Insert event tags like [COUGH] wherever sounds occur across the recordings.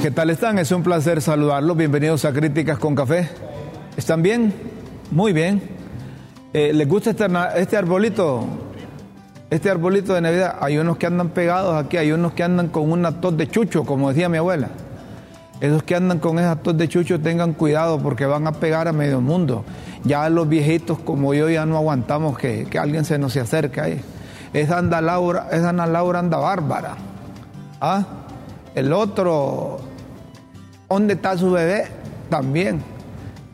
¿Qué tal están? Es un placer saludarlos. Bienvenidos a Críticas con Café. ¿Están bien? Muy bien. Eh, ¿Les gusta este, este, arbolito? Este arbolito de Navidad. Hay unos que andan pegados aquí, hay unos que andan con una tos de chucho, como decía mi abuela. Esos que andan con esa tos de chucho tengan cuidado porque van a pegar a medio mundo. Ya los viejitos como yo ya no aguantamos que, que alguien se nos se acerque ahí. Esa anda Laura, esa Ana Laura anda bárbara. ¿Ah? El otro, ¿dónde está su bebé? También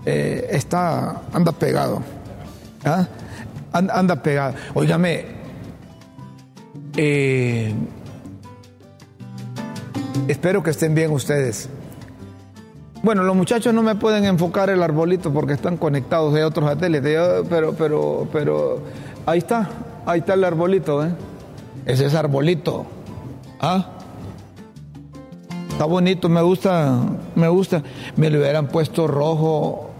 eh, está, anda pegado. ¿Ah? Anda, pegado. Óigame, eh, espero que estén bien ustedes. Bueno, los muchachos no me pueden enfocar el arbolito porque están conectados de otros satélites, pero, pero, pero ahí está, ahí está el arbolito, ¿eh? Ese es arbolito. ¿Ah? Está bonito, me gusta, me gusta. Me lo hubieran puesto rojo,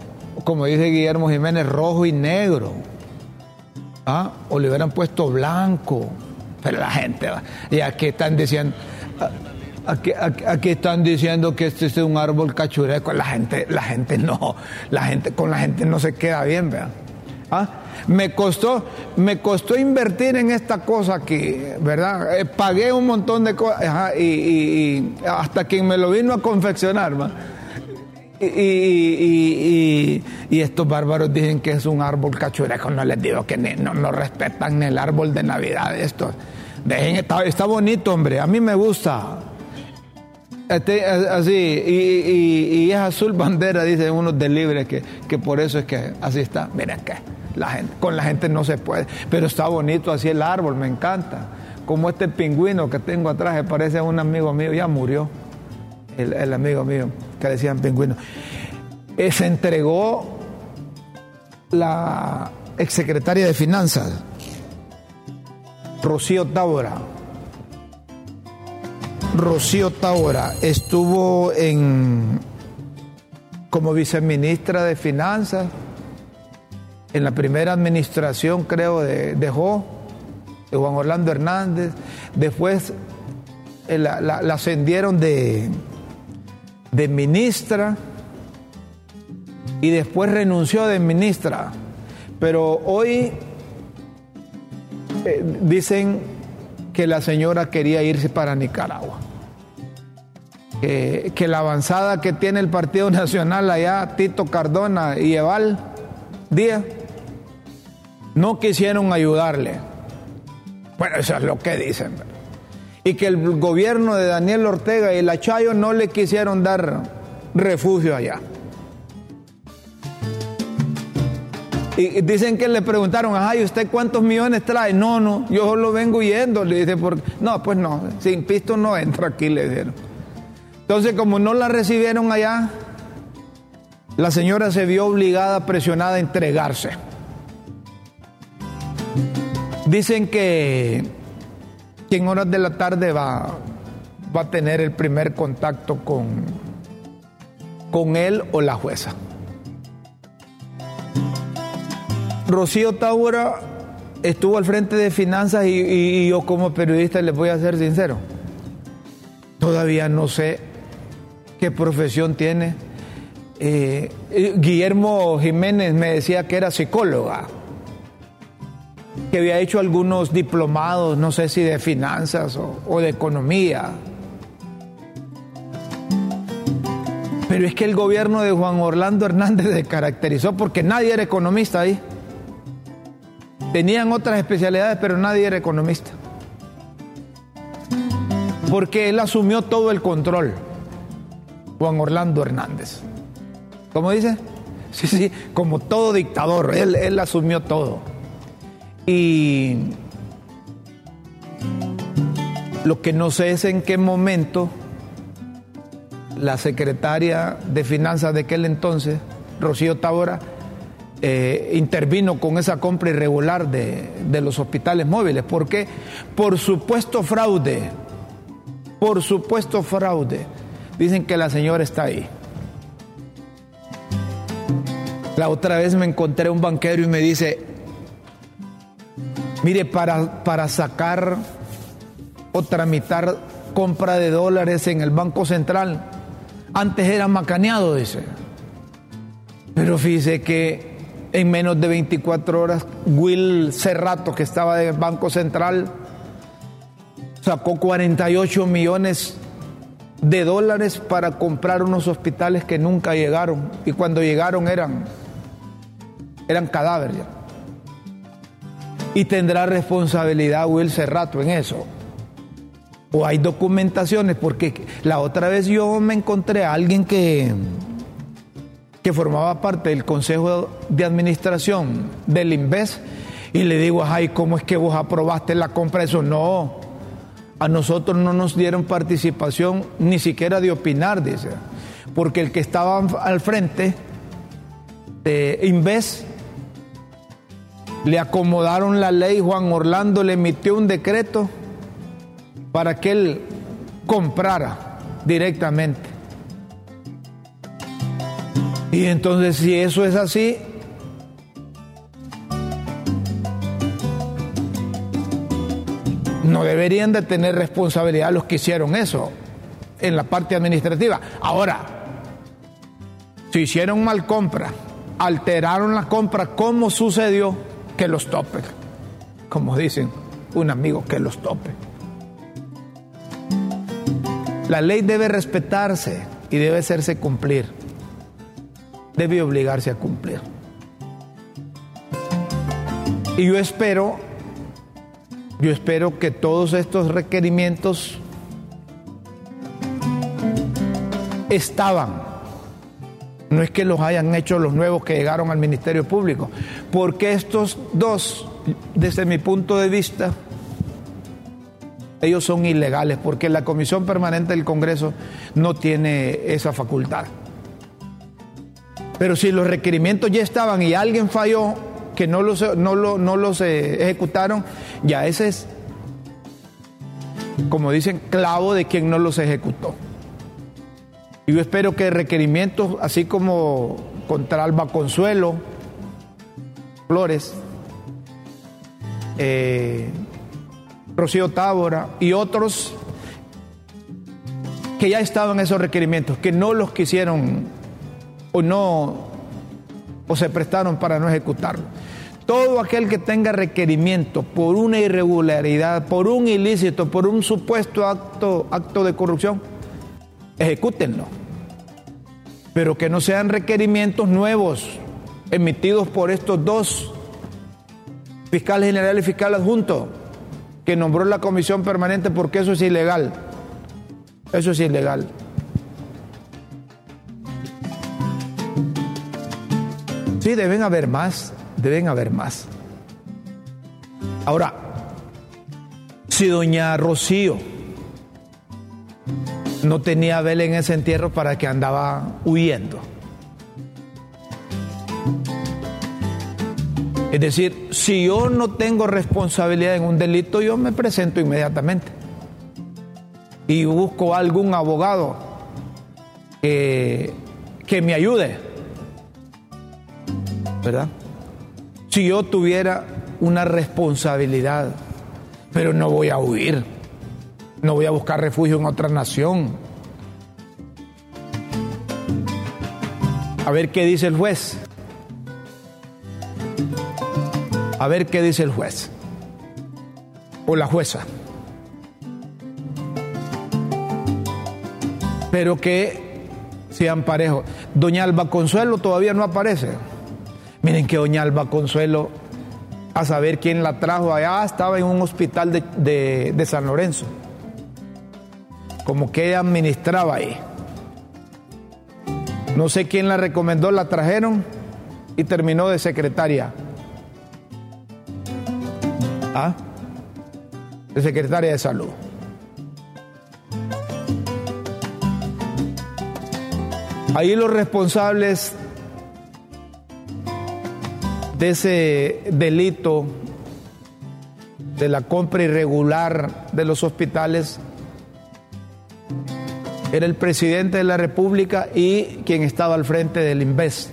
como dice Guillermo Jiménez, rojo y negro. ¿Ah? O le hubieran puesto blanco. Pero la gente, y aquí están diciendo, Aquí, están diciendo que este es un árbol cachureco. La gente, la gente no, la gente, con la gente no se queda bien, vean. Me costó, me costó invertir en esta cosa aquí, ¿verdad? Eh, pagué un montón de cosas y, hasta quien me lo vino a confeccionar, Y, estos bárbaros dicen que es un árbol cachureco. No les digo que no, no respetan el árbol de Navidad. Esto. Dejen, está, bonito, hombre. A mí me gusta. Este, así, y, es azul bandera, dicen unos de libre, que, que por eso es que así está. Miren que con la gente no se puede, pero está bonito así el árbol, me encanta. Como este pingüino que tengo atrás, parece un amigo mío, ya murió, el, amigo mío, que decían pingüino. Eh, se entregó la exsecretaria de Finanzas, Rocío Tábora Rocío Taura estuvo en, como viceministra de Finanzas en la primera administración, creo, de, de Juan Orlando Hernández. Después eh, la, ascendieron de, de ministra y después renunció de ministra. Pero hoy eh, dicen que la señora quería irse para Nicaragua que, la avanzada que tiene el Partido [LAUGHS] Nacional allá, Tito Cardona y Eval Díaz, no quisieron ayudarle. Bueno, eso es lo que dicen. Y que el gobierno de Daniel Ortega y la Chayo no le quisieron dar refugio allá. Y dicen que le preguntaron, ay, ¿usted cuántos millones trae? No, no, yo solo vengo yendo. Le dice, no, pues no, sin pisto no entra aquí, le dijeron. Entonces, como no la recibieron allá, la señora se vio obligada, presionada a entregarse. Dicen que, en horas de la tarde va, va a tener el primer contacto con, con él o la jueza. Rocío Taura estuvo al frente de finanzas y, y, yo como periodista les voy a ser sincero, todavía no sé qué profesión tiene. Eh, eh, Guillermo Jiménez me decía que era psicóloga, que había hecho algunos diplomados, no sé si de finanzas o, de economía. Pero es que el gobierno de Juan Orlando Hernández [LAUGHS] se caracterizó porque nadie era economista ahí. Tenían otras especialidades, pero nadie era economista. Porque él asumió todo el control. Juan Orlando Hernández. ¿Cómo dice? Sí, sí, como todo dictador, él, él asumió todo. Y lo que no sé es en qué momento la secretaria de Finanzas de aquel entonces, Rocío Tabora, eh, intervino con esa compra irregular de, de los hospitales móviles. ¿Por qué? Por supuesto fraude. Por supuesto fraude. Dicen que la señora está ahí. La otra vez me encontré un banquero y me dice, mire, para, para sacar o tramitar compra de dólares en el Banco Central, Antes era macaneado, dice. Pero fíjese que en menos de 24 horas, Will Cerrato, que estaba del Banco Central, sacó 48 millones de dólares para comprar unos hospitales que nunca llegaron. Y cuando llegaron eran, eran cadáveres. Y tendrá responsabilidad Will Cerrato en eso. O hay documentaciones, porque la otra vez yo me encontré a alguien que, que formaba parte del Consejo de Administración del INVES y le digo, ay, ¿cómo es que vos aprobaste la compra? Eso no, a nosotros no nos dieron participación ni siquiera de opinar, dice, porque el que estaba al frente de Inves le acomodaron la ley, Juan Orlando le emitió un decreto para que él comprara directamente. Y entonces si eso es así, no deberían de tener responsabilidad los que hicieron eso en la parte administrativa. Ahora, si hicieron mal compra, alteraron la compra, ¿cómo sucedió que los tope? Como dicen un amigo, que los tope. La ley debe respetarse y debe hacerse cumplir. Debe obligarse a cumplir. Y yo espero yo espero que todos estos requerimientos estaban. No es que los hayan hecho los nuevos que llegaron al Ministerio Público, porque estos dos, desde mi punto de vista, ellos son ilegales, porque la Comisión Permanente del Congreso no tiene esa facultad. Pero si los requerimientos ya estaban y alguien falló, que no los, no, no los eh, ejecutaron, ya ese es, como dicen, clavo de quien no los ejecutó. Y yo espero que requerimientos, así como contra Alba Consuelo, Flores, eh, Rocío Tábora y otros que ya estaban esos requerimientos, que no los quisieron o no o se prestaron para no ejecutarlo. Todo aquel que tenga requerimiento por una irregularidad, por un ilícito, por un supuesto acto, acto de corrupción, ejecútenlo. Pero que no sean requerimientos nuevos emitidos por estos dos fiscales generales y fiscal adjunto que nombró la comisión permanente porque eso es ilegal. Eso es ilegal. Sí, deben haber más, deben haber más. Ahora, si doña Rocío no tenía vela en ese entierro para que andaba huyendo. Es decir, si yo no tengo responsabilidad en un delito, yo me presento inmediatamente y busco algún abogado que, que me ayude ¿verdad? Si yo tuviera una responsabilidad, pero no voy a huir, no voy a buscar refugio en otra nación. A ver qué dice el juez. A ver qué dice el juez. O la jueza. Pero que sean parejos. Doña Alba Consuelo todavía no aparece. Miren que doña Alba Consuelo, a saber quién la trajo allá, estaba en un hospital de, San Lorenzo. Como que ella administraba ahí. No sé quién la recomendó, la trajeron y terminó de secretaria. ¿Ah? De secretaria de salud. Ahí los responsables de ese delito de la compra irregular de los hospitales era el presidente de la República y quien estaba al frente del INVES.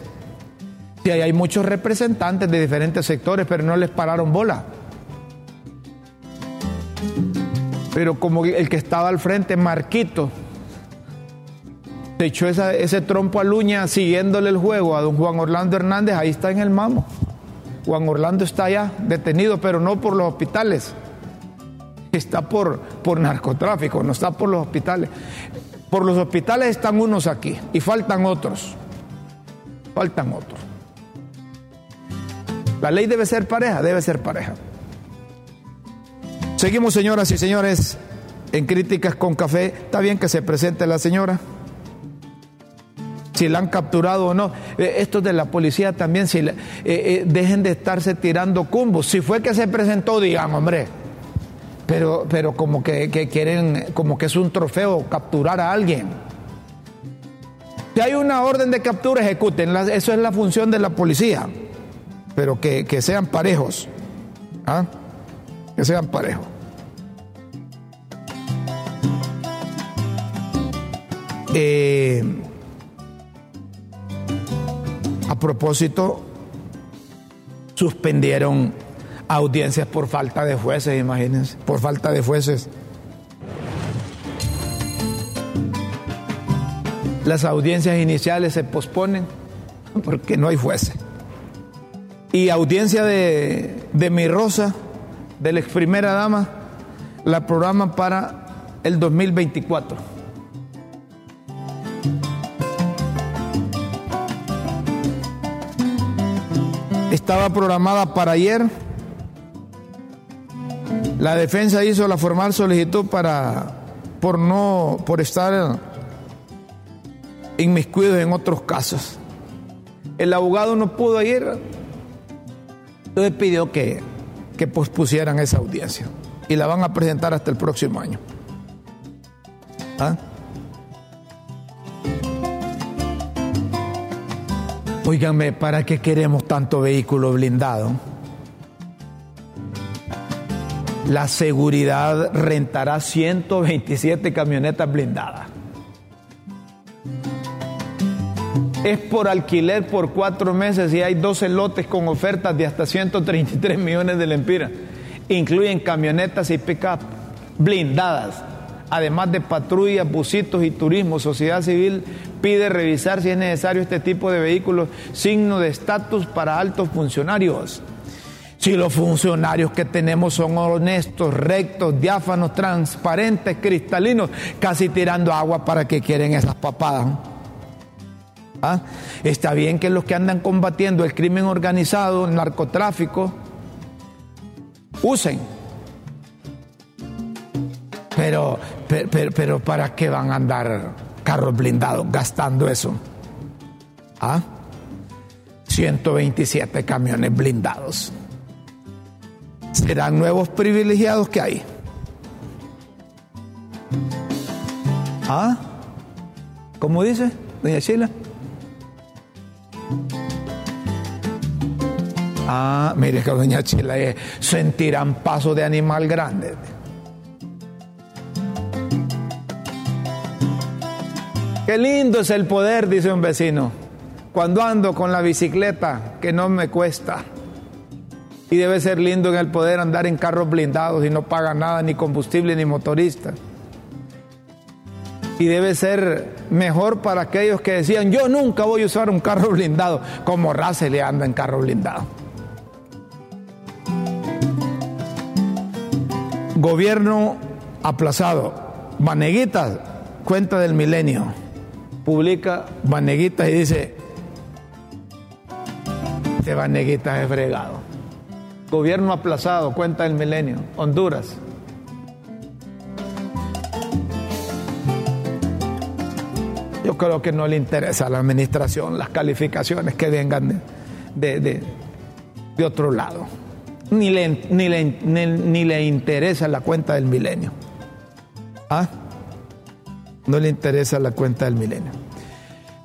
Sí, hay muchos representantes de diferentes sectores, pero no les pararon bola. Pero como el que estaba al frente, Marquito, se echó ese trompo a luña siguiéndole el juego a don Juan Orlando Hernández, ahí está en el mamo. Juan Orlando está ya detenido, pero no por los hospitales. Está por, por narcotráfico, no está por los hospitales. Por los hospitales están unos aquí y faltan otros. Faltan otros. La ley debe ser pareja, debe ser pareja. Seguimos, señoras y señores, en críticas con café. Está bien que se presente la señora si la han capturado o no. Eh, estos de la policía también, si eh, eh, dejen de estarse tirando cumbos. Si fue que se presentó, digan, hombre. Pero, pero como que, quieren, como que es un trofeo capturar a alguien. Si hay una orden de captura, ejecuten. Eso es la función de la policía. Pero que, sean parejos. ¿ah? Que sean parejos. Eh, a propósito, suspendieron audiencias por falta de jueces, imagínense, por falta de jueces. Las audiencias iniciales se posponen porque no hay jueces. Y audiencia de, de mi Rosa, de la ex primera dama, la programan para el 2024. estaba programada para ayer. La defensa hizo la formal solicitud para por no por estar inmiscuidos en otros casos. El abogado no pudo ir, entonces pidió que, que pospusieran esa audiencia y la van a presentar hasta el próximo año. ¿Ah? ¿para qué queremos tanto vehículo blindado? La seguridad rentará 127 camionetas blindadas. Es por alquiler por cuatro meses y hay 12 lotes con ofertas de hasta 133 millones de lempiras. Incluyen camionetas y pick-up blindadas además de patrullas, busitos y turismo, sociedad civil pide revisar si es necesario este tipo de vehículos, signo de estatus para altos funcionarios. Si los funcionarios que tenemos son honestos, rectos, diáfanos, transparentes, cristalinos, casi tirando agua para que quieren esas papadas. ¿Ah? Está bien que los que andan combatiendo el crimen organizado, el narcotráfico, usen pero, pero, ¿para qué van a andar carros blindados gastando eso? ¿Ah? 127 camiones blindados. ¿Serán nuevos privilegiados que hay? ¿Ah? ¿Cómo dice, doña Sheila? Ah, mire que doña Chila sentirán paso de animal grande. Qué lindo es el poder, dice un vecino, cuando ando con la bicicleta que no me cuesta. Y debe ser lindo en el poder andar en carros blindados y no paga nada, ni combustible, ni motorista. Y debe ser mejor para aquellos que decían, yo nunca voy a usar un carro [LAUGHS] blindado, como Race le anda en carro blindado. Gobierno aplazado. Maneguitas, cuenta del milenio publica Vaneguitas y dice, este Vaneguitas es fregado. Gobierno aplazado, cuenta el milenio, Honduras. Yo creo que no le interesa a la administración las calificaciones que vengan de, de, otro lado. Ni le, ni, le, ni le interesa la cuenta del milenio. ¿Ah? no le interesa la cuenta del milenio.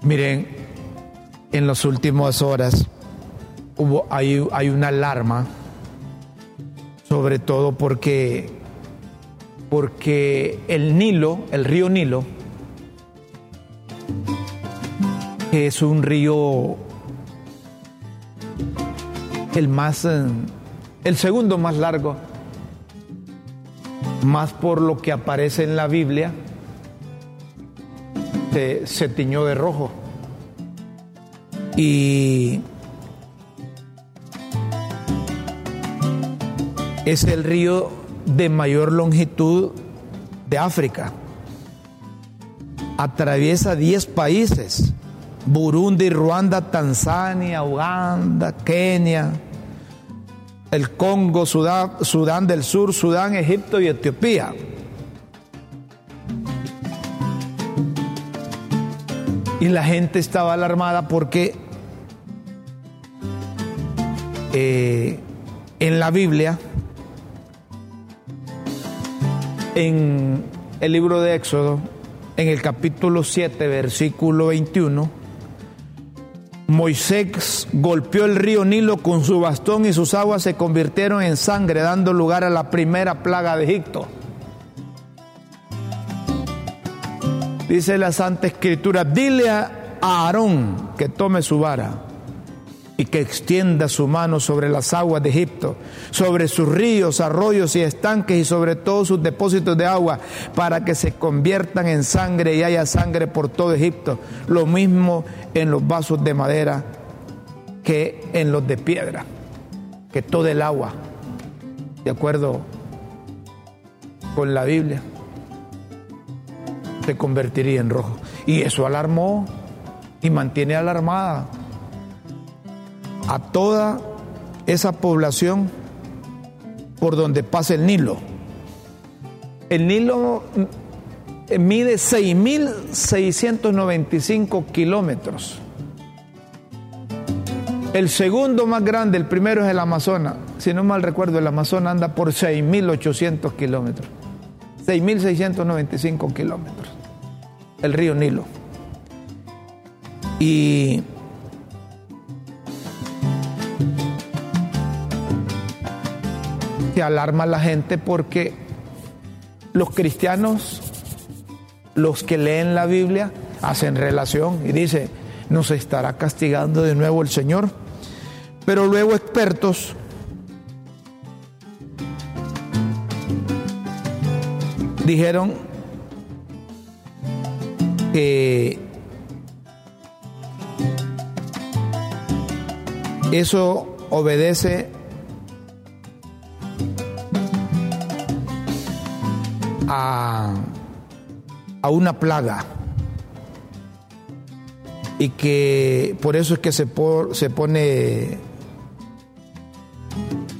Miren, en las últimas horas hubo, hay, hay una alarma, sobre todo porque, porque el Nilo, el río Nilo, que es un río el más, eh, el segundo más largo, más por lo que aparece en la Biblia, se, se tiñó de rojo. Y es el río de mayor longitud de África. Atraviesa 10 países. Burundi, Ruanda, Tanzania, Uganda, Kenia, el Congo, Sudán, del Sur, Sudán, Egipto y Etiopía. Y la gente estaba alarmada porque eh, en la Biblia, en el libro de Éxodo, en el capítulo 7, versículo 21, Moisés golpeó el río Nilo con su bastón y sus aguas se convirtieron en sangre, dando lugar a la primera plaga de Egipto. Dice la Santa Escritura, dile a Aarón que tome su vara y que extienda su mano sobre las aguas de Egipto, sobre sus ríos, arroyos y estanques y sobre todos sus depósitos de agua, para que se conviertan en sangre y haya sangre por todo Egipto. Lo mismo en los vasos de madera que en los de piedra, que todo el agua, de acuerdo con la Biblia, se convertiría en rojo. Y eso alarmó y mantiene alarmada a toda esa población por donde pasa el Nilo. El Nilo mide 6.695 kilómetros. El segundo más grande, el primero es el Amazonas. Si no mal recuerdo, el Amazonas anda por 6.800 kilómetros. 6.695 kilómetros. El río Nilo. Y se alarma la gente porque los cristianos, los que leen la Biblia, hacen relación y dice, nos estará castigando de nuevo el Señor. Pero luego expertos dijeron que eso obedece a, una plaga y que por eso es que se, se pone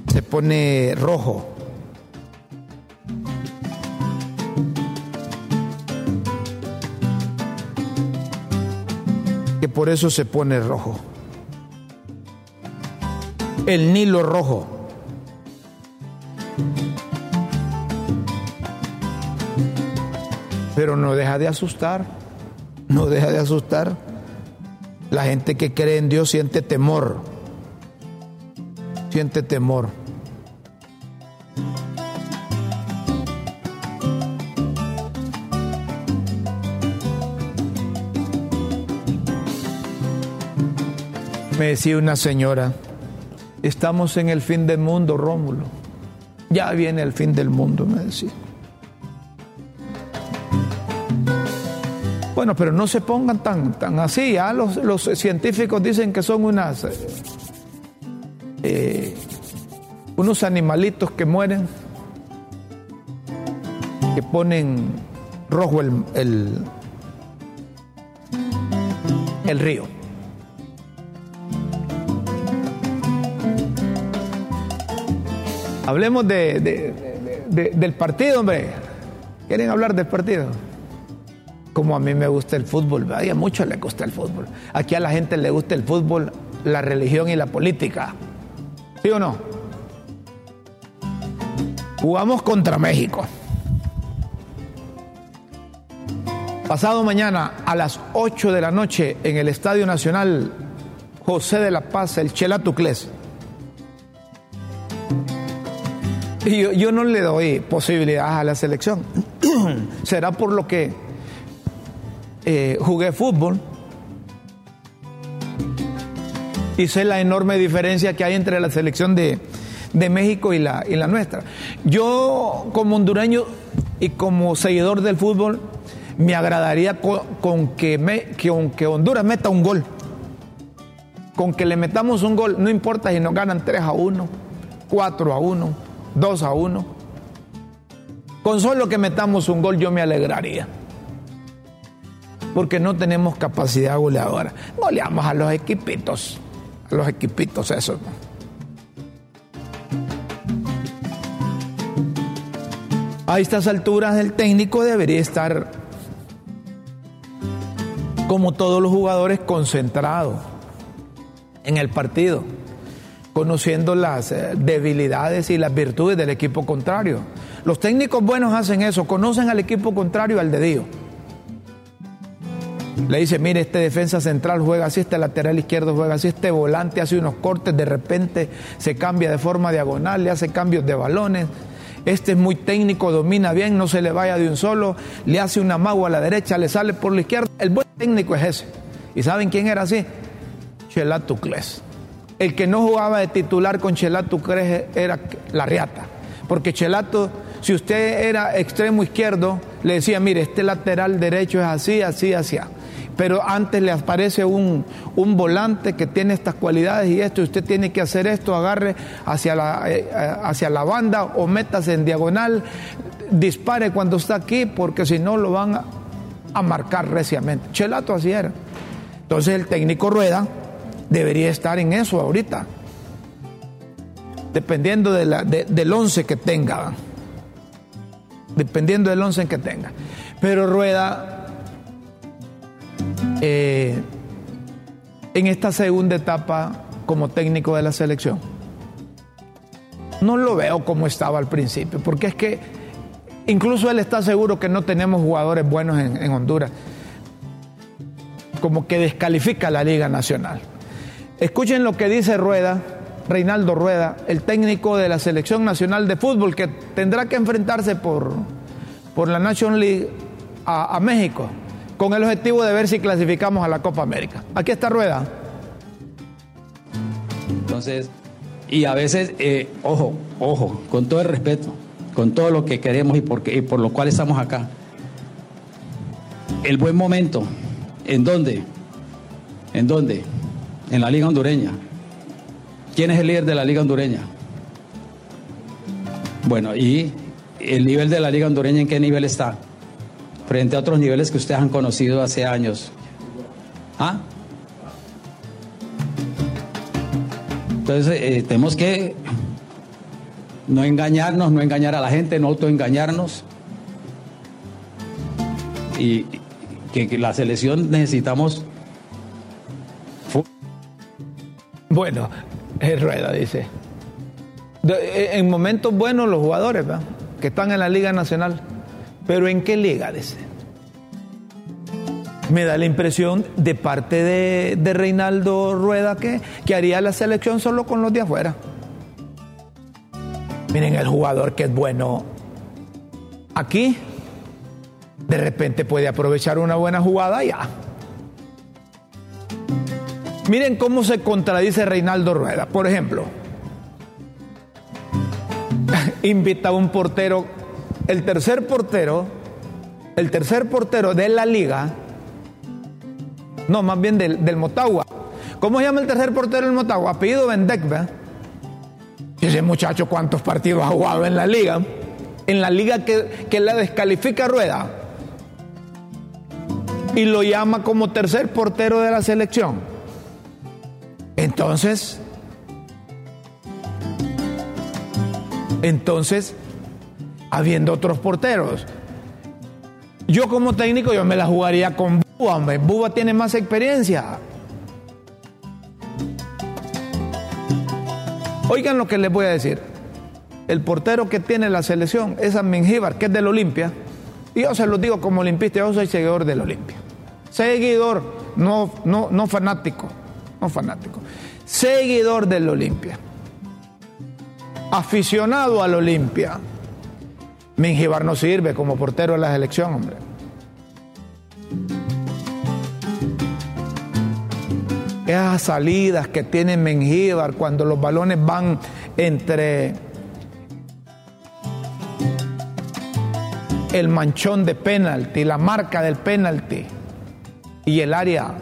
se pone rojo. Que por eso se pone rojo. El Nilo rojo. Pero no deja de asustar, no deja de asustar. La gente que cree en Dios siente temor, siente temor. Me decía una señora, estamos en el fin del mundo, Rómulo. Ya viene el fin del mundo, me decía. Bueno, pero no se pongan tan, tan así. ¿ah? Los, científicos dicen que son unas, eh, unos animalitos que mueren, que ponen rojo el, el, río. Hablemos del partido, hombre. ¿Quieren hablar del partido? Como a mí me gusta el fútbol. A mucho le gusta el fútbol. Aquí a la gente le gusta el fútbol, la religión y la política. ¿Sí o no? Jugamos contra México. Pasado mañana a las 8 de la noche en el Estadio Nacional José de la Paz, el Chela Tuclés. Yo, yo no le doy posibilidades a la selección. [CLEARS THROAT] Será por lo que eh, jugué fútbol y sé la enorme diferencia que hay entre la selección de, México y la, y la nuestra. Yo como hondureño y como seguidor del fútbol Me agradaría con, que, me, que Honduras meta un gol. Con que le metamos un gol, no importa si nos ganan 3 a 1, 4 a 1, 2 a 1. Con solo que metamos un gol yo me alegraría. Porque no tenemos capacidad goleadora. Goleamos a los equipitos, a los equipitos esos. A estas alturas el técnico debería estar, como todos los jugadores, concentrado en el partido, conociendo las eh, debilidades y las virtudes del equipo contrario. Los técnicos buenos hacen eso, conocen al equipo contrario al dedillo. Le dice, mire, este defensa central juega así, este lateral izquierdo juega así, este volante hace unos cortes, de repente se cambia de forma diagonal, le hace cambios de balones, este es muy técnico, domina bien, no se le vaya de un solo, le hace una mago a la derecha, le sale por la izquierda. El buen técnico es ese. ¿Y saben quién era así? Chelato Cles. El que no jugaba de titular con Chelato Cles era la riata. Porque Chelato, si usted era extremo izquierdo, le decía, mire, este lateral derecho es así, así, así pero antes le aparece un, volante que tiene estas cualidades y esto, y usted tiene que hacer esto, agarre hacia la, eh, eh, hacia la banda o métase en diagonal, dispare cuando está aquí, porque si no lo van a, marcar reciamente. Chelato así era. Entonces el técnico Rueda debería estar en eso ahorita, dependiendo de del once que tenga, dependiendo del once que tenga. Pero Rueda eh, en esta segunda etapa como técnico de la selección. No lo veo como estaba al principio, porque es que incluso él está seguro que no tenemos jugadores buenos en, Honduras, como que descalifica la Liga Nacional. Escuchen lo que dice Rueda, Reinaldo Rueda, el técnico de la Selección Nacional de Fútbol, que tendrá que enfrentarse por, por la National League a México con el objetivo de ver si clasificamos a la Copa América. Aquí está Rueda. Entonces, y a veces, eh, ojo, ojo, con todo el respeto, con todo lo que queremos y por, y por lo cual estamos acá. El buen momento, ¿en dónde? ¿En dónde? En la Liga Hondureña. ¿Quién es el líder de la Liga Hondureña? Bueno, y el nivel de la Liga Hondureña, ¿en qué nivel está? Frente a otros niveles que ustedes han conocido hace años. ¿Ah? Entonces eh, tenemos que no engañarnos, no engañar a la gente, no autoengañarnos. Y que, la selección necesitamos. Bueno, es rueda, dice. Eh, en momentos buenos los jugadores que están en la Liga Nacional pero ¿en qué liga? Dice. Me da la impresión de parte de, Reinaldo Rueda que, que haría la selección solo con los de afuera. Miren el jugador que es bueno aquí, de repente puede aprovechar una buena jugada ya. Miren cómo se contradice Reinaldo Rueda. Por ejemplo, [LAUGHS] invita a un portero el tercer portero, el tercer portero de la liga, no, más bien del, Motagua. ¿Cómo se llama el tercer portero del Motagua? Apellido Bendek, Y ese muchacho, ¿cuántos partidos ha jugado en la liga? En la liga que, que la descalifica Rueda. Y lo llama como tercer portero de la selección. Entonces, entonces, habiendo otros porteros. Yo como técnico yo me la jugaría con Buba, hombre. Buba tiene más experiencia. Oigan lo que les voy a decir. El portero que tiene la selección es Mengíbar, que es del Olimpia. Y yo se lo digo como olimpista, yo soy seguidor del Olimpia. Seguidor, no, no, no fanático, no fanático. Seguidor del Olimpia. Aficionado al Olimpia Mingibar no sirve como portero en la selección, hombre. Esas salidas que tiene Mengíbar cuando los balones van entre el manchón de penalti, la marca del penalti y el área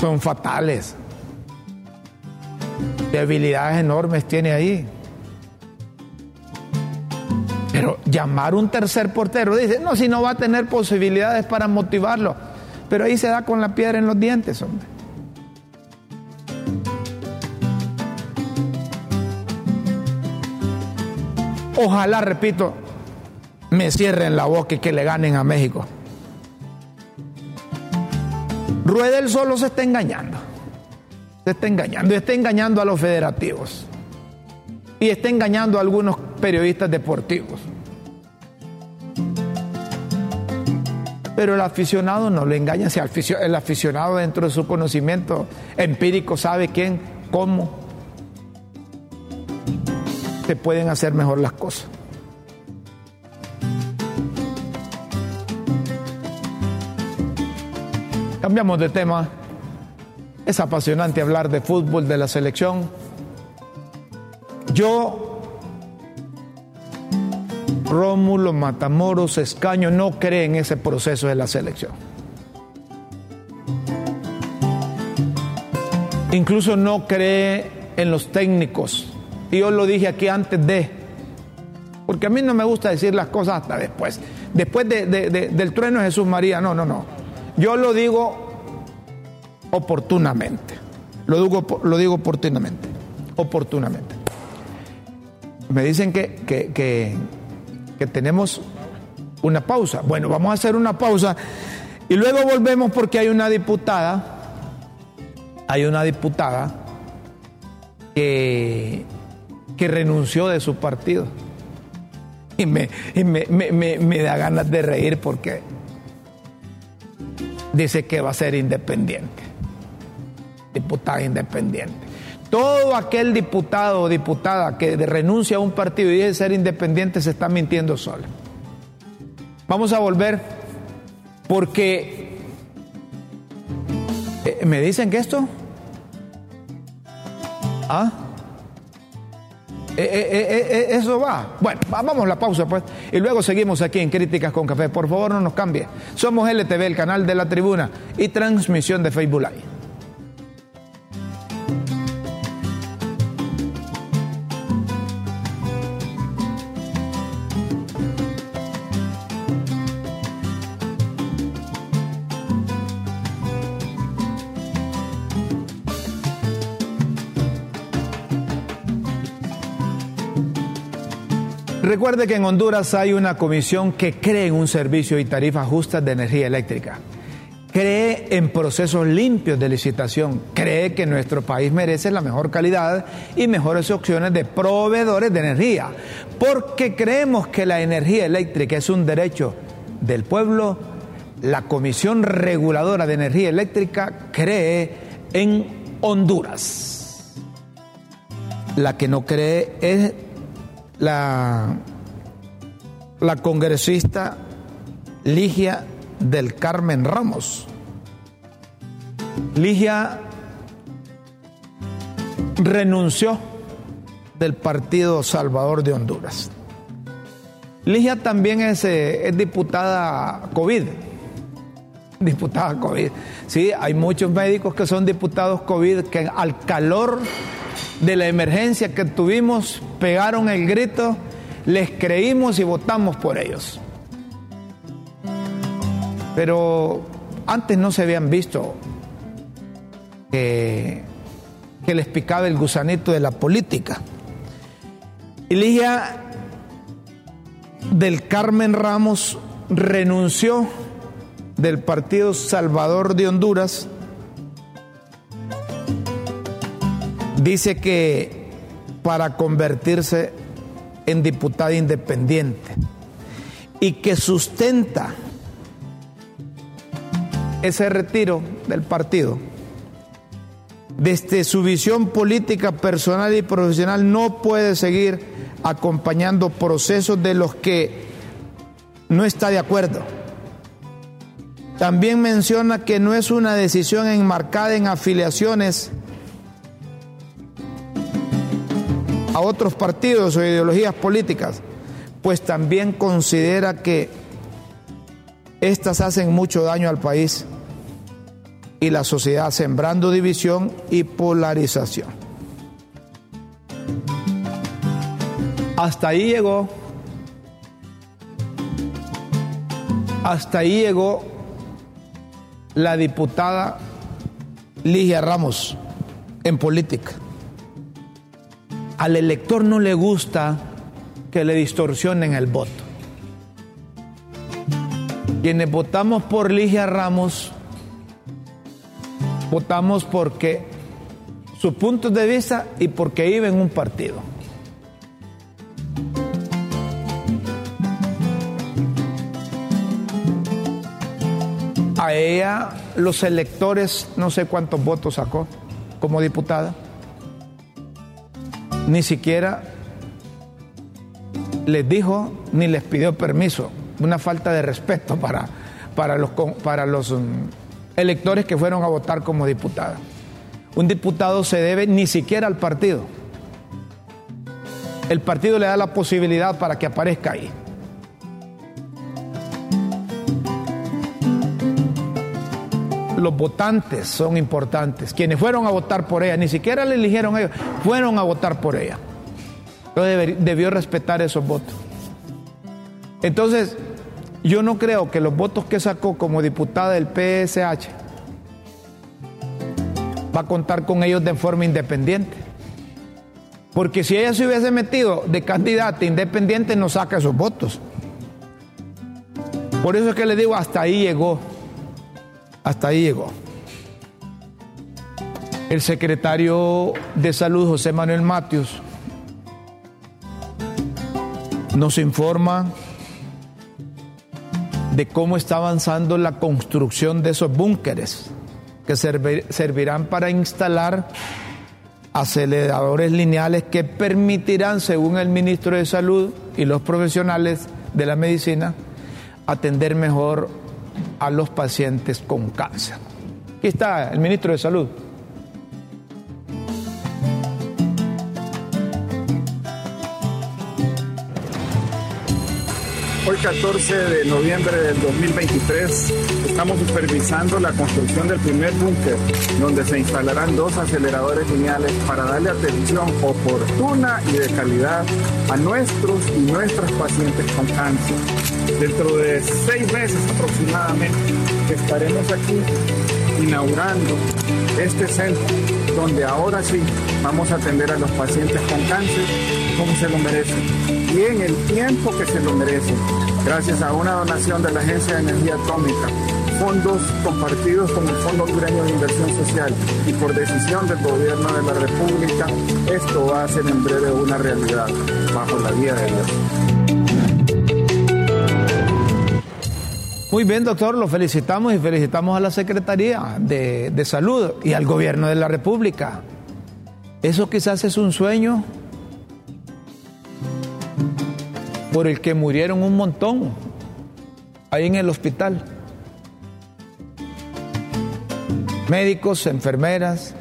son fatales. Debilidades enormes tiene ahí. Pero llamar un tercer portero, dice, no, si no va a tener posibilidades para motivarlo. Pero ahí se da con la piedra en los dientes, hombre. Ojalá, repito, me cierren la boca y que le ganen a México. Ruedel solo se está engañando. Se está engañando. Está engañando a los federativos. Y está engañando a algunos periodistas deportivos. Pero el aficionado no le engaña. Si el aficionado dentro de su conocimiento empírico sabe quién, cómo se pueden hacer mejor las cosas. Cambiamos de tema. Es apasionante hablar de fútbol, de la selección. Yo, Rómulo Matamoros Escaño, no cree en ese proceso de la selección. Incluso no cree en los técnicos. Y yo lo dije aquí antes de, porque a mí no me gusta decir las cosas hasta después. Después del trueno de Jesús María, no, no, no. Yo lo digo oportunamente. Lo digo, lo digo oportunamente. Oportunamente. Me dicen que, que, que, tenemos una pausa. Bueno, vamos a hacer una pausa y luego volvemos porque hay una diputada, hay una diputada que, que renunció de su partido. Y, me, y me, me, me, da ganas de reír porque dice que va a ser independiente. Diputada independiente. Todo aquel diputado o diputada que renuncia a un partido y dice ser independiente se está mintiendo sola. Vamos a volver porque eh, me dicen que esto... ¿Ah? Eh, eh, eso va. Bueno, vamos a la pausa pues. Y luego seguimos aquí en Críticas con Café. Por favor, no nos cambie. Somos LTV, el canal de la tribuna y transmisión de Facebook Live. Recuerde que en Honduras hay una comisión que cree en un servicio y tarifas justas de energía eléctrica. Cree en procesos limpios de licitación. Cree que nuestro país merece la mejor calidad y mejores opciones de proveedores de energía. Porque creemos que la energía eléctrica es un derecho del pueblo. La Comisión Reguladora de Energía Eléctrica cree en Honduras. La que no cree es la, la congresista Ligia del Carmen Ramos. Ligia renunció del Partido Salvador de Honduras. Ligia también es, eh, es, diputada COVID. Diputada COVID. Sí, hay muchos médicos que son diputados COVID que al calor de la emergencia que tuvimos, pegaron el grito, les creímos y votamos por ellos. Pero antes no se habían visto que, les picaba el gusanito de la política. Ligia del Carmen Ramos renunció del Partido Salvador de Honduras dice que para convertirse en diputada independiente y que sustenta ese retiro del partido desde su visión política personal y profesional no puede seguir acompañando procesos de los que no está de acuerdo. También menciona que no es una decisión enmarcada en afiliaciones a otros partidos o ideologías políticas, pues también considera que estas hacen mucho daño al país y la sociedad sembrando división y polarización. Hasta ahí llegó, hasta ahí llegó la diputada Ligia Ramos en política. Al elector no le gusta que le distorsionen el voto. Quienes votamos por Ligia Ramos, votamos porque su punto de vista y porque vive en un partido. A ella los electores, no sé cuántos votos sacó como diputada, ni siquiera les dijo ni les pidió permiso. Una falta de respeto para, para los, para los um, electores que fueron a votar como diputada. Un diputado se debe ni siquiera al partido. El partido le da la posibilidad para que aparezca ahí. Los votantes son importantes. Quienes fueron a votar por ella, ni siquiera le eligieron ellos, fueron a votar por ella. Entonces debió respetar esos votos. Entonces, yo no creo que los votos que sacó como diputada del PSH va a contar con ellos de forma independiente. Porque si ella se hubiese metido de candidata independiente, no saca esos votos. Por eso es que le digo, hasta ahí llegó. Hasta ahí llegó. El secretario de Salud, José Manuel Matius, nos informa de cómo está avanzando la construcción de esos búnkeres que servirán para instalar aceleradores lineales que permitirán, según el ministro de Salud y los profesionales de la medicina, atender mejor a los pacientes con cáncer. Aquí está el ministro de Salud. Hoy 14 de noviembre del 2023 estamos supervisando la construcción del primer búnker donde se instalarán dos aceleradores lineales para darle atención oportuna y de calidad a nuestros y nuestras pacientes con cáncer. Dentro de seis meses aproximadamente estaremos aquí inaugurando este centro donde ahora sí vamos a atender a los pacientes con cáncer como se lo merecen y en el tiempo que se lo merecen, gracias a una donación de la Agencia de Energía Atómica, fondos compartidos con el Fondo Hondureño de Inversión Social y por decisión del Gobierno de la República, esto va a ser en breve una realidad bajo la guía de Dios. Muy bien, doctor, lo felicitamos y felicitamos a la Secretaría de, de, Salud y al Gobierno de la República. Eso quizás es un sueño por el que murieron un montón ahí en el hospital. Médicos, enfermeras,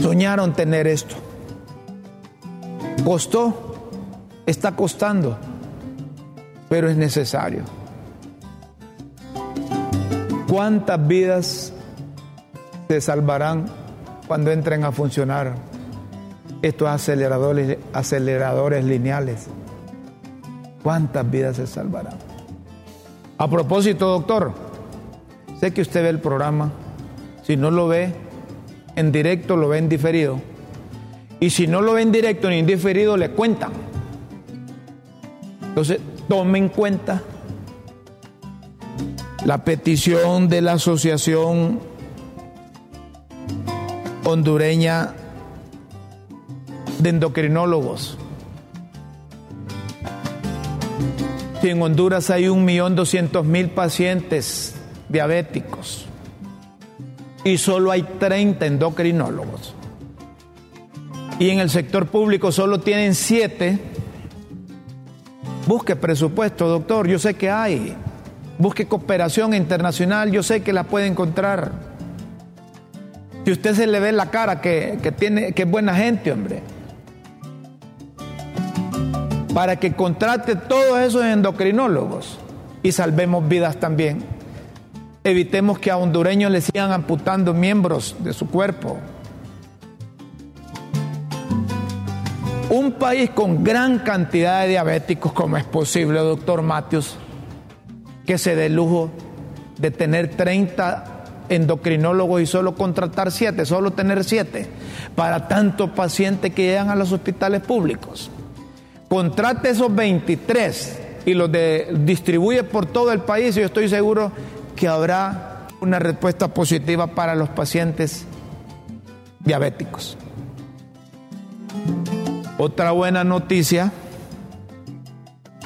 soñaron tener esto. Costó, está costando, pero es necesario. ¿Cuántas vidas se salvarán cuando entren a funcionar estos aceleradores, aceleradores lineales. ¿Cuántas vidas se salvarán? A propósito, doctor, sé que usted ve el programa. Si no lo ve en directo, lo ve en diferido. Y si no lo ve en directo ni en diferido, le cuentan. Entonces, tome en cuenta la petición de la Asociación Hondureña de endocrinólogos. Si en Honduras hay un millón doscientos mil pacientes diabéticos y solo hay 30 endocrinólogos. Y en el sector público solo tienen 7. Busque presupuesto, doctor, yo sé que hay. Busque cooperación internacional, yo sé que la puede encontrar. Si usted se le ve la cara que, que tiene, que es buena gente, hombre. para que contrate todos esos endocrinólogos y salvemos vidas también. Evitemos que a hondureños le sigan amputando miembros de su cuerpo. Un país con gran cantidad de diabéticos, como es posible, doctor Matius, que se dé lujo de tener 30 endocrinólogos y solo contratar 7, solo tener 7, para tantos pacientes que llegan a los hospitales públicos. Contrate esos 23 y los distribuye por todo el país y yo estoy seguro que habrá una respuesta positiva para los pacientes diabéticos. Otra buena noticia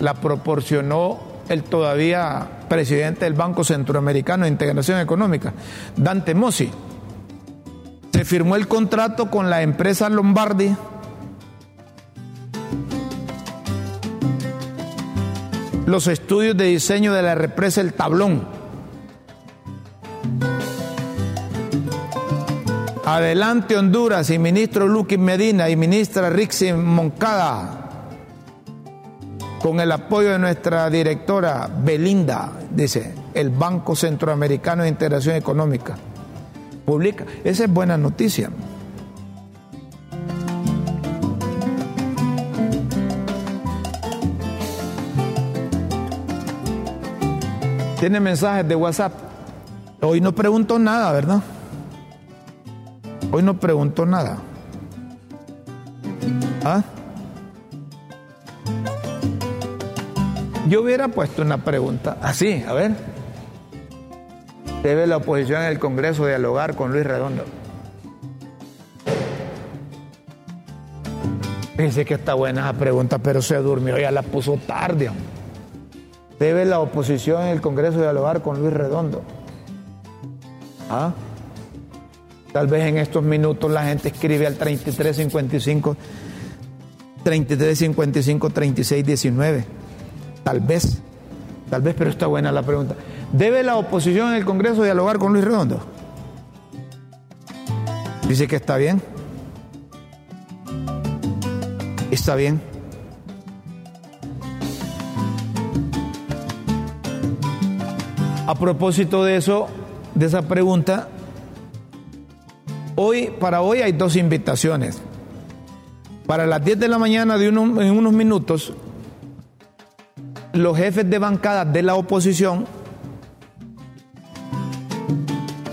la proporcionó el todavía presidente del Banco Centroamericano de Integración Económica, Dante Mossi. Se firmó el contrato con la empresa Lombardi los estudios de diseño de la represa El Tablón Adelante Honduras y ministro Luqui Medina y ministra Rixi Moncada, con el apoyo de nuestra directora Belinda, dice, el Banco Centroamericano de Integración Económica. Publica. Esa es buena noticia. Tiene mensajes de WhatsApp. Hoy no pregunto nada, ¿verdad? Hoy no preguntó nada. ¿Ah? Yo hubiera puesto una pregunta así, a ver. ¿Debe la oposición en el Congreso dialogar con Luis Redondo? Dice que está buena esa pregunta, pero se durmió, ya la puso tarde. ¿Debe la oposición en el Congreso dialogar con Luis Redondo? ¿Ah? Tal vez en estos minutos la gente escribe al 3355 3355 3619. Tal vez, tal vez, pero está buena la pregunta. ¿Debe la oposición en el Congreso dialogar con Luis Redondo? Dice que está bien. Está bien. A propósito de eso, de esa pregunta, Hoy, para hoy hay dos invitaciones. Para las 10 de la mañana, de en unos minutos, los jefes de bancada de la oposición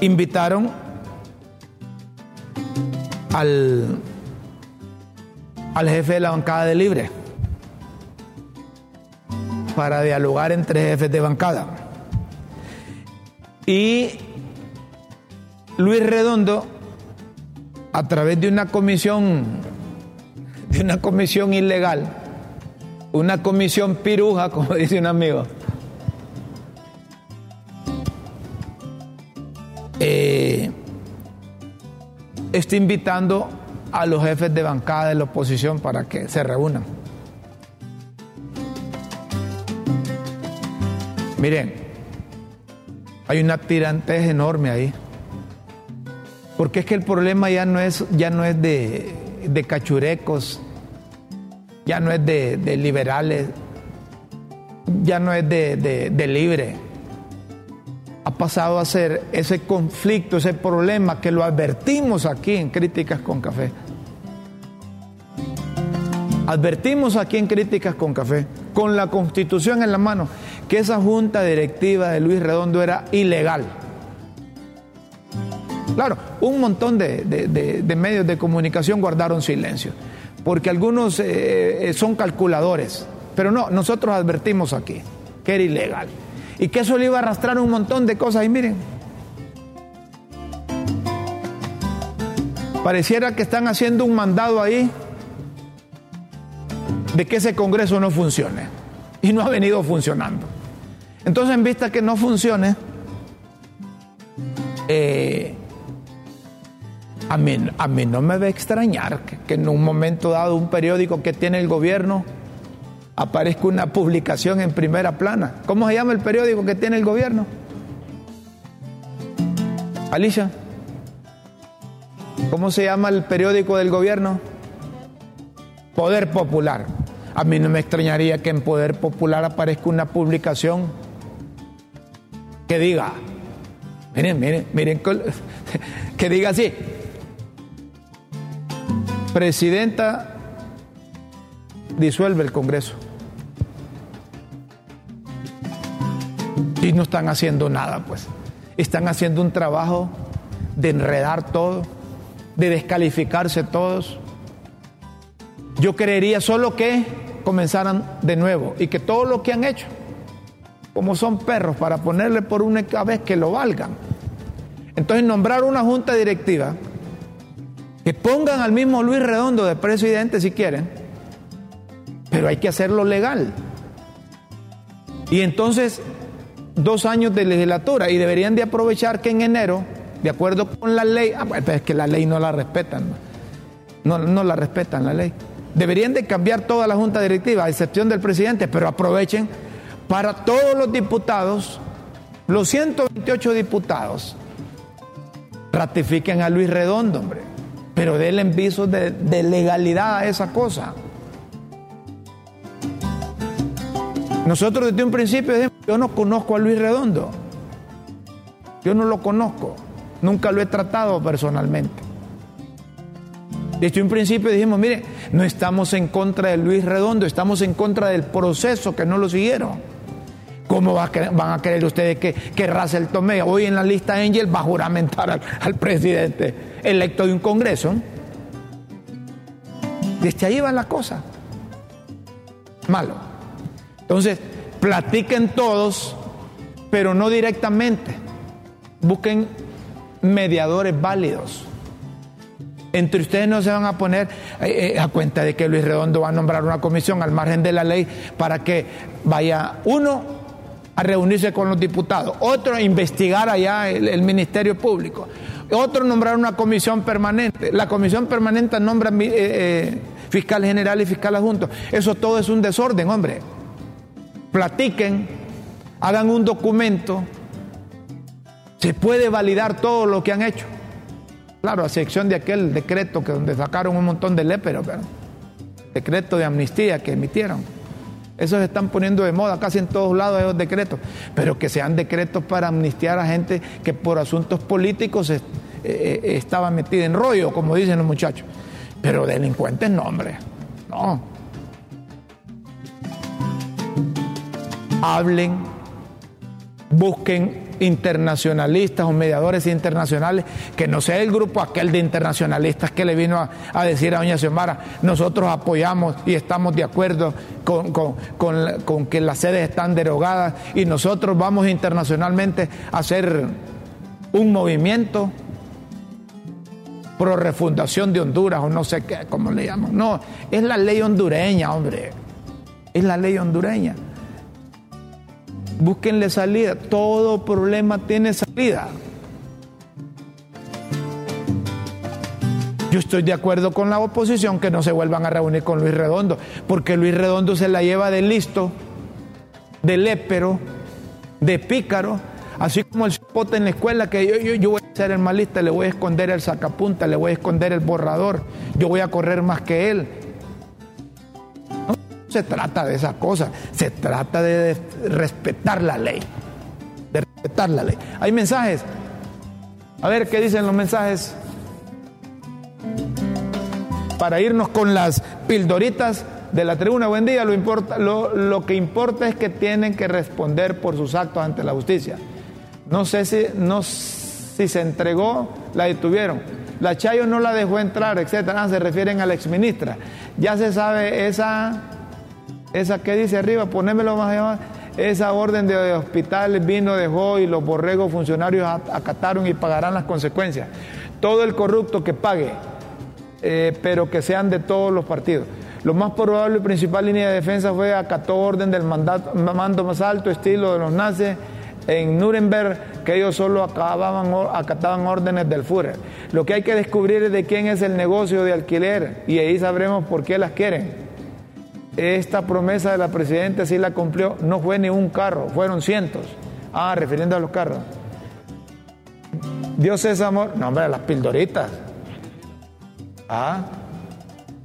invitaron al, al jefe de la bancada de Libre para dialogar entre jefes de bancada. Y Luis Redondo a través de una comisión, de una comisión ilegal, una comisión piruja, como [LAUGHS] dice un amigo, eh, está invitando a los jefes de bancada de la oposición para que se reúnan. Miren, hay una tirantez enorme ahí. Porque es que el problema ya no es, ya no es de, cachurecos, ya no es de, liberales, ya no es de, de libre. Ha pasado a ser ese conflicto, ese problema que lo advertimos aquí en Críticas con Café. Advertimos aquí en Críticas con Café, con la constitución en la mano, que esa junta directiva de Luis Redondo era ilegal. Claro, un montón de, medios de comunicación guardaron silencio, porque algunos eh, eh, son calculadores, pero no, nosotros advertimos aquí que era ilegal y que eso le iba a arrastrar un montón de cosas y miren, pareciera que están haciendo un mandado ahí de que ese Congreso no funcione y no ha venido funcionando. Entonces, en vista que no funcione, eh, a mí, a mí no me va a extrañar que, en un momento dado un periódico que tiene el gobierno aparezca una publicación en primera plana. ¿Cómo se llama el periódico que tiene el gobierno? Alicia. ¿Cómo se llama el periódico del gobierno? Poder Popular. A mí no me extrañaría que en Poder Popular aparezca una publicación que diga, miren, miren, miren, [LAUGHS] que diga así, presidenta disuelve el Congreso. Y no están haciendo nada, pues. Están haciendo un trabajo de enredar todo, de descalificarse todos. Yo creería solo que comenzaran de nuevo y que todo lo que han hecho, como son perros, para ponerle por una vez que lo valgan. Entonces nombrar una junta directiva que pongan al mismo Luis Redondo de presidente si quieren, pero hay que hacerlo legal. Y entonces, dos años de legislatura y deberían de aprovechar que en enero, de acuerdo con la ley, ah, es que la ley no la respetan, no, no la respetan la ley. Deberían de cambiar toda la junta directiva, a excepción del presidente, pero aprovechen para todos los diputados, los 128 diputados, ratifiquen a Luis Redondo, hombre, pero denle visos de, de legalidad a esa cosa. Nosotros desde un principio dijimos, yo no conozco a Luis Redondo, yo no lo conozco, nunca lo he tratado personalmente. Desde un principio dijimos, mire, no estamos en contra de Luis Redondo, estamos en contra del proceso que no lo siguieron. ¿Cómo van a creer ustedes que, que Russell Tomé hoy en la lista Angel va a juramentar al, presidente electo de un Congreso? Desde ahí va la cosa. Malo. Entonces, platiquen todos, pero no directamente. Busquen mediadores válidos. Entre ustedes no se van a poner eh, eh, a cuenta de que Luis Redondo va a nombrar una comisión al margen de la ley para que vaya uno a reunirse con los diputados, otro a investigar allá el, Ministerio Público, otro a nombrar una comisión permanente. La comisión permanente nombra eh, fiscal general y fiscal adjunto. Eso todo es un desorden, hombre. Platiquen, hagan un documento, se puede validar todo lo que han hecho. Claro, a excepción de aquel decreto que donde sacaron un montón de léperos, pero decreto de amnistía que emitieron. Esos están poniendo de moda casi en todos lados esos decretos, pero que sean decretos para amnistiar a gente que por asuntos políticos eh, eh, estaba metida en rollo, como dicen los muchachos. Pero delincuentes no, hombre. No. Hablen, busquen internacionalistas o mediadores internacionales, que no sea el grupo aquel de internacionalistas que le vino a, decir a doña Xiomara, nosotros apoyamos y estamos de acuerdo con, con, que las sedes están derogadas y nosotros vamos internacionalmente a hacer un movimiento pro refundación de Honduras o no sé qué, cómo le llaman. No, es la ley hondureña, hombre. Es la ley hondureña. Búsquenle salida. Todo problema tiene salida. Yo estoy de acuerdo con la oposición que no se vuelvan a reunir con Luis Redondo, porque Luis Redondo se la lleva de listo, de lépero, de pícaro, así como el pote en la escuela que yo, voy a ser el malista, le voy a esconder el sacapunta, le voy a esconder el borrador, yo voy a correr más que él se trata de esa cosa, se trata de respetar la ley, de respetar la ley. Hay mensajes. A ver qué dicen los mensajes. Para irnos con las pildoritas de la tribuna. Buen día. Lo, importa, lo, que importa es que tienen que responder por sus actos ante la justicia. No sé si, no, si se entregó, la detuvieron. La Chayo no la dejó entrar, etcétera. Ah, se refieren a la exministra. Ya se sabe esa esa que dice arriba, ponémelo más allá. Esa orden de hospitales vino, dejó y los borregos funcionarios acataron y pagarán las consecuencias. Todo el corrupto que pague, eh, pero que sean de todos los partidos. Lo más probable y principal línea de defensa fue acató orden del mandato, mando más alto, estilo de los nazis en Nuremberg, que ellos solo acataban órdenes del Führer. Lo que hay que descubrir es de quién es el negocio de alquiler y ahí sabremos por qué las quieren esta promesa de la presidenta sí la cumplió, no fue ni un carro, fueron cientos. Ah, refiriendo a los carros. Dios es amor. No, hombre, las pildoritas. Ah,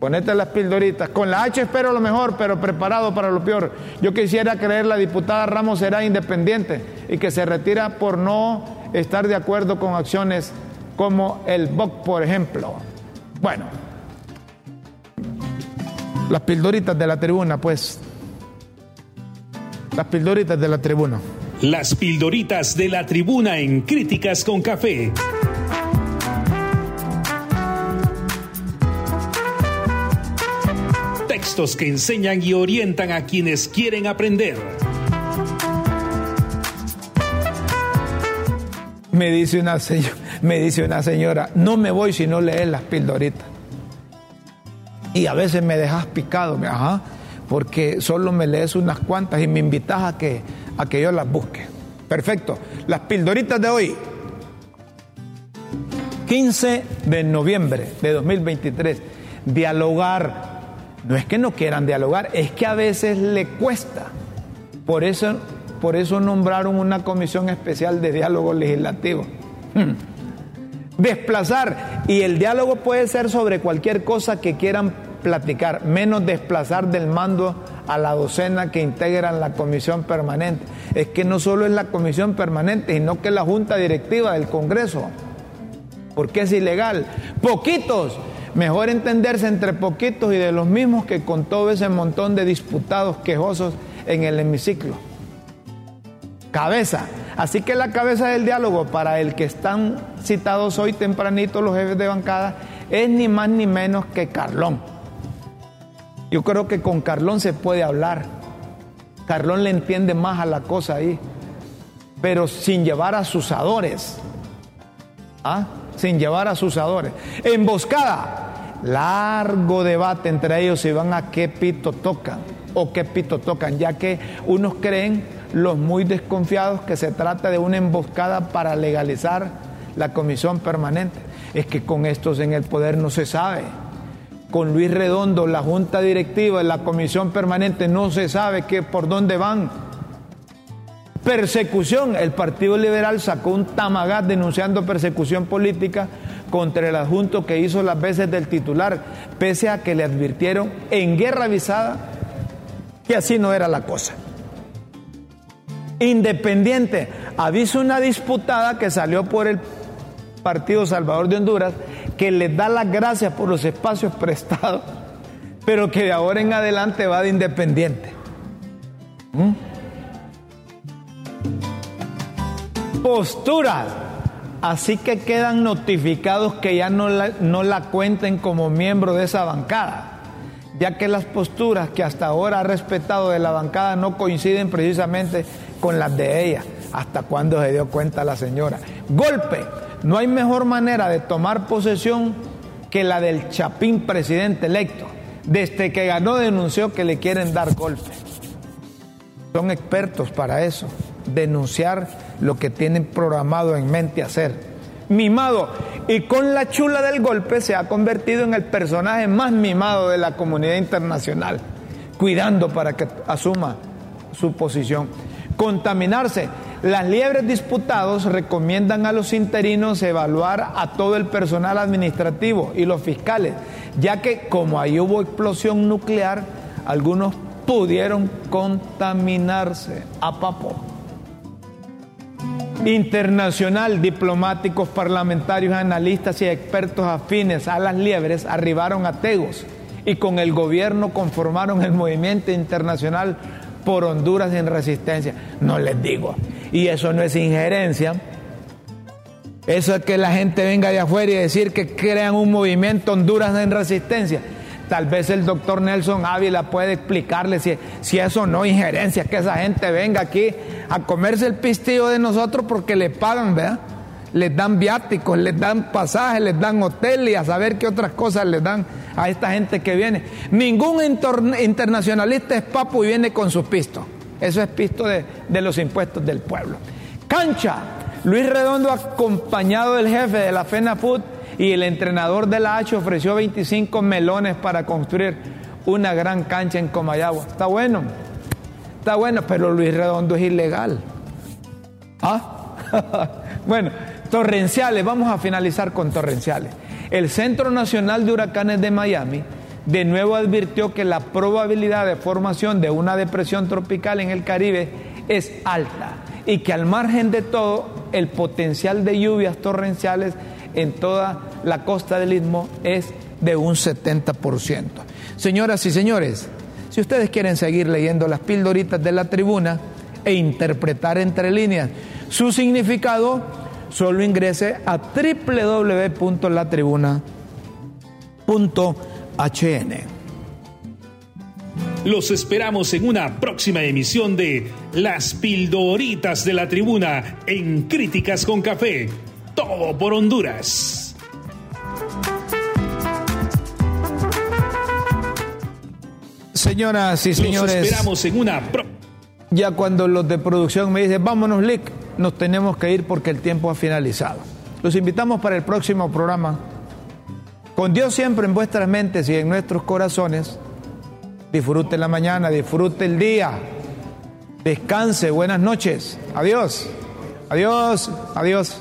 Ponete las pildoritas. Con la H espero lo mejor, pero preparado para lo peor. Yo quisiera creer la diputada Ramos será independiente y que se retira por no estar de acuerdo con acciones como el BOC, por ejemplo. Bueno, las pildoritas de la tribuna, pues. Las pildoritas de la tribuna. Las pildoritas de la tribuna en Críticas con Café. Textos que enseñan y orientan a quienes quieren aprender. Me dice una señora, [LAUGHS] me dice una señora, no me voy si no lees las pildoritas. Y a veces me dejas picado, ajá, porque solo me lees unas cuantas y me invitas a que, a que yo las busque. Perfecto. Las pildoritas de hoy. 15 de noviembre de 2023. Dialogar. No es que no quieran dialogar, es que a veces le cuesta. Por eso, por eso nombraron una comisión especial de diálogo legislativo. Hmm. Desplazar. Y el diálogo puede ser sobre cualquier cosa que quieran platicar, menos desplazar del mando a la docena que integran la comisión permanente. Es que no solo es la comisión permanente, sino que es la junta directiva del Congreso. Porque es ilegal. Poquitos. Mejor entenderse entre poquitos y de los mismos que con todo ese montón de disputados quejosos en el hemiciclo. Cabeza. Así que la cabeza del diálogo para el que están citados hoy tempranito los jefes de bancada es ni más ni menos que Carlón. Yo creo que con Carlón se puede hablar. Carlón le entiende más a la cosa ahí, pero sin llevar a sus adores. ¿Ah? Sin llevar a sus adores. Emboscada. Largo debate entre ellos si van a qué pito tocan o qué pito tocan, ya que unos creen, los muy desconfiados, que se trata de una emboscada para legalizar la comisión permanente. Es que con estos en el poder no se sabe con Luis Redondo, la junta directiva, la comisión permanente, no se sabe qué, por dónde van. Persecución, el Partido Liberal sacó un tamagat denunciando persecución política contra el adjunto que hizo las veces del titular, pese a que le advirtieron en guerra avisada que así no era la cosa. Independiente, aviso una disputada que salió por el Partido Salvador de Honduras que les da las gracias por los espacios [LAUGHS] prestados, pero que de ahora en adelante va de independiente. ¿Mm? Postura. Así que quedan notificados que ya no la, no la cuenten como miembro de esa bancada, ya que las posturas que hasta ahora ha respetado de la bancada no coinciden precisamente con las de ella. ¿Hasta cuándo se dio cuenta la señora? Golpe no hay mejor manera de tomar posesión que la del Chapín presidente electo. Desde que ganó denunció que le quieren dar golpe. Son expertos para eso, denunciar lo que tienen programado en mente hacer. Mimado. Y con la chula del golpe se ha convertido en el personaje más mimado de la comunidad internacional, cuidando para que asuma su posición. Contaminarse las liebres disputados recomiendan a los interinos evaluar a todo el personal administrativo y los fiscales, ya que como ahí hubo explosión nuclear, algunos pudieron contaminarse a papo. Internacional, diplomáticos, parlamentarios, analistas y expertos afines a las liebres arribaron a Tegos y con el gobierno conformaron el movimiento internacional por Honduras en resistencia. No les digo, y eso no es injerencia. Eso es que la gente venga de afuera y decir que crean un movimiento Honduras en resistencia. Tal vez el doctor Nelson Ávila puede explicarle si, si eso no es injerencia, que esa gente venga aquí a comerse el pistillo de nosotros porque le pagan, ¿verdad? Les dan viáticos, les dan pasajes, les dan hotel y a saber qué otras cosas les dan a esta gente que viene. Ningún internacionalista es papo y viene con sus pistos. Eso es pisto de, los impuestos del pueblo. Cancha. Luis Redondo, acompañado del jefe de la FENAFUT y el entrenador de la H, ofreció 25 melones para construir una gran cancha en Comayagua. Está bueno, está bueno, pero Luis Redondo es ilegal. ¿Ah? [LAUGHS] bueno, torrenciales, vamos a finalizar con torrenciales. El Centro Nacional de Huracanes de Miami de nuevo advirtió que la probabilidad de formación de una depresión tropical en el Caribe es alta y que al margen de todo el potencial de lluvias torrenciales en toda la costa del istmo es de un 70%. Señoras y señores, si ustedes quieren seguir leyendo las pildoritas de la tribuna e interpretar entre líneas su significado, solo ingrese a www.latribuna.hn. Los esperamos en una próxima emisión de Las Pildoritas de la Tribuna en Críticas con Café. Todo por Honduras. Señoras y señores. Los esperamos en una Ya cuando los de producción me dicen, vámonos, Lick, nos tenemos que ir porque el tiempo ha finalizado. Los invitamos para el próximo programa. Con Dios siempre en vuestras mentes y en nuestros corazones. Disfrute la mañana, disfrute el día. Descanse, buenas noches. Adiós. Adiós. Adiós.